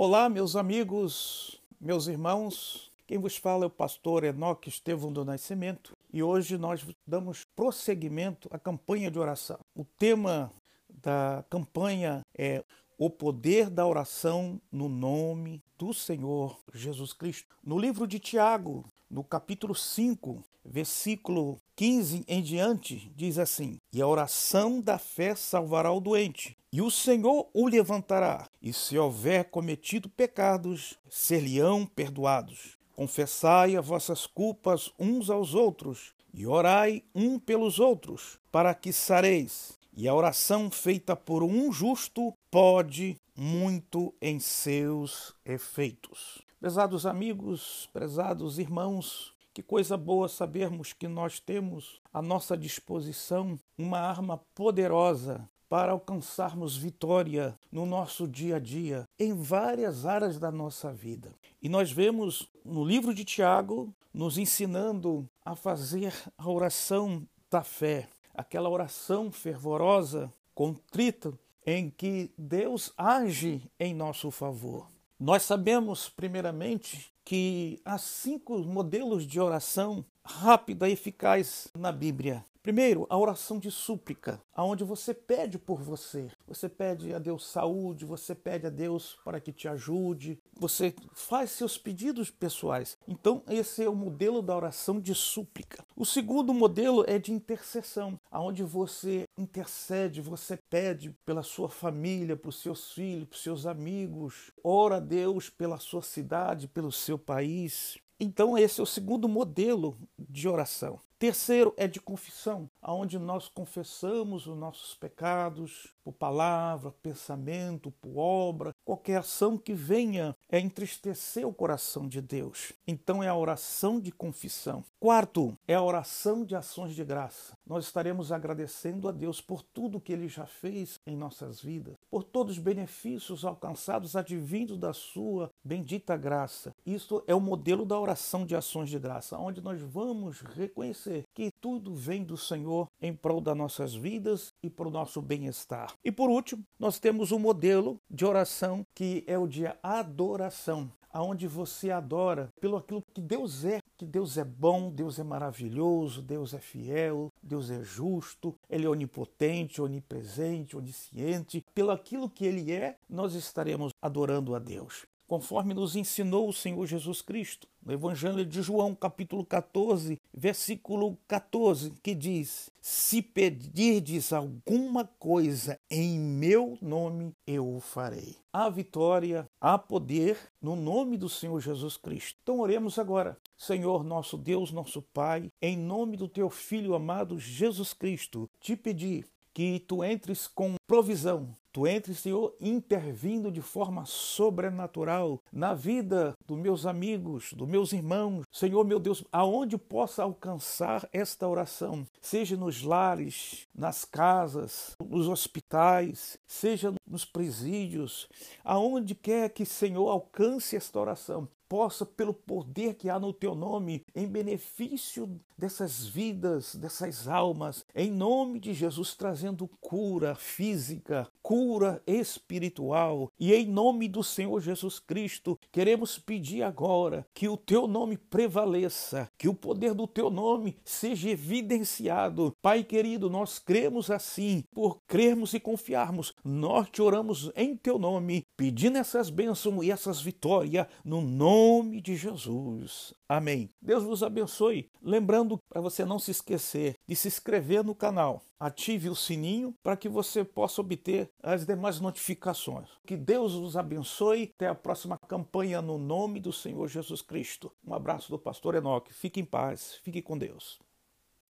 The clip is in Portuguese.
Olá, meus amigos, meus irmãos. Quem vos fala é o pastor Enoque Estevão do Nascimento e hoje nós damos prosseguimento à campanha de oração. O tema da campanha é o poder da oração no nome do Senhor Jesus Cristo. No livro de Tiago, no capítulo 5, versículo 15 em diante, diz assim: E a oração da fé salvará o doente, e o Senhor o levantará, e se houver cometido pecados, ser-lhe-ão perdoados. Confessai as vossas culpas uns aos outros, e orai um pelos outros, para que sareis. E a oração feita por um justo pode muito em seus efeitos. Prezados amigos, prezados irmãos, que coisa boa sabermos que nós temos à nossa disposição uma arma poderosa para alcançarmos vitória no nosso dia a dia, em várias áreas da nossa vida. E nós vemos no livro de Tiago nos ensinando a fazer a oração da fé, aquela oração fervorosa, contrita, em que Deus age em nosso favor. Nós sabemos, primeiramente, que há cinco modelos de oração rápida e eficaz na Bíblia. Primeiro, a oração de súplica, aonde você pede por você. Você pede a Deus saúde, você pede a Deus para que te ajude, você faz seus pedidos pessoais. Então, esse é o modelo da oração de súplica. O segundo modelo é de intercessão, aonde você intercede, você pede pela sua família, para os seus filhos, para os seus amigos, ora a Deus pela sua cidade, pelo seu país. Então, esse é o segundo modelo de oração. Terceiro é de confissão, aonde nós confessamos os nossos pecados por palavra, pensamento, por obra, qualquer ação que venha é entristecer o coração de Deus. Então é a oração de confissão. Quarto é a oração de ações de graça. Nós estaremos agradecendo a Deus por tudo que ele já fez em nossas vidas, por todos os benefícios alcançados advindos da sua bendita graça. Isto é o modelo da oração de ações de graça, onde nós vamos reconhecer reconhecer que tudo vem do Senhor em prol das nossas vidas e para o nosso bem-estar. E por último, nós temos um modelo de oração que é o de adoração, aonde você adora pelo aquilo que Deus é, que Deus é bom, Deus é maravilhoso, Deus é fiel, Deus é justo, ele é onipotente, onipresente, onisciente. Pelo aquilo que ele é, nós estaremos adorando a Deus conforme nos ensinou o Senhor Jesus Cristo. No Evangelho de João, capítulo 14, versículo 14, que diz: Se pedirdes alguma coisa em meu nome, eu o farei. Há vitória, há poder no nome do Senhor Jesus Cristo. Então oremos agora. Senhor, nosso Deus, nosso Pai, em nome do teu Filho amado Jesus Cristo, te pedi que tu entres com provisão, Tu entres, Senhor, intervindo de forma sobrenatural na vida dos meus amigos, dos meus irmãos. Senhor, meu Deus, aonde possa alcançar esta oração, seja nos lares, nas casas, nos hospitais, seja nos presídios, aonde quer que, Senhor, alcance esta oração, possa, pelo poder que há no teu nome, em benefício dessas vidas, dessas almas, em nome de Jesus, trazendo cura física, cura espiritual. E em nome do Senhor Jesus Cristo, queremos pedir agora que o teu nome prevaleça, que o poder do teu nome seja evidenciado. Pai querido, nós cremos assim, por crermos e confiarmos, nós te oramos em teu nome, pedindo essas bênçãos e essas vitórias no nome de Jesus. Amém. Deus vos abençoe. Lembrando para você não se esquecer de se inscrever no canal. Ative o sininho para que você possa obter as demais notificações. Que Deus vos abençoe. Até a próxima campanha no nome do Senhor Jesus Cristo. Um abraço do pastor Enoque. Fique em paz. Fique com Deus.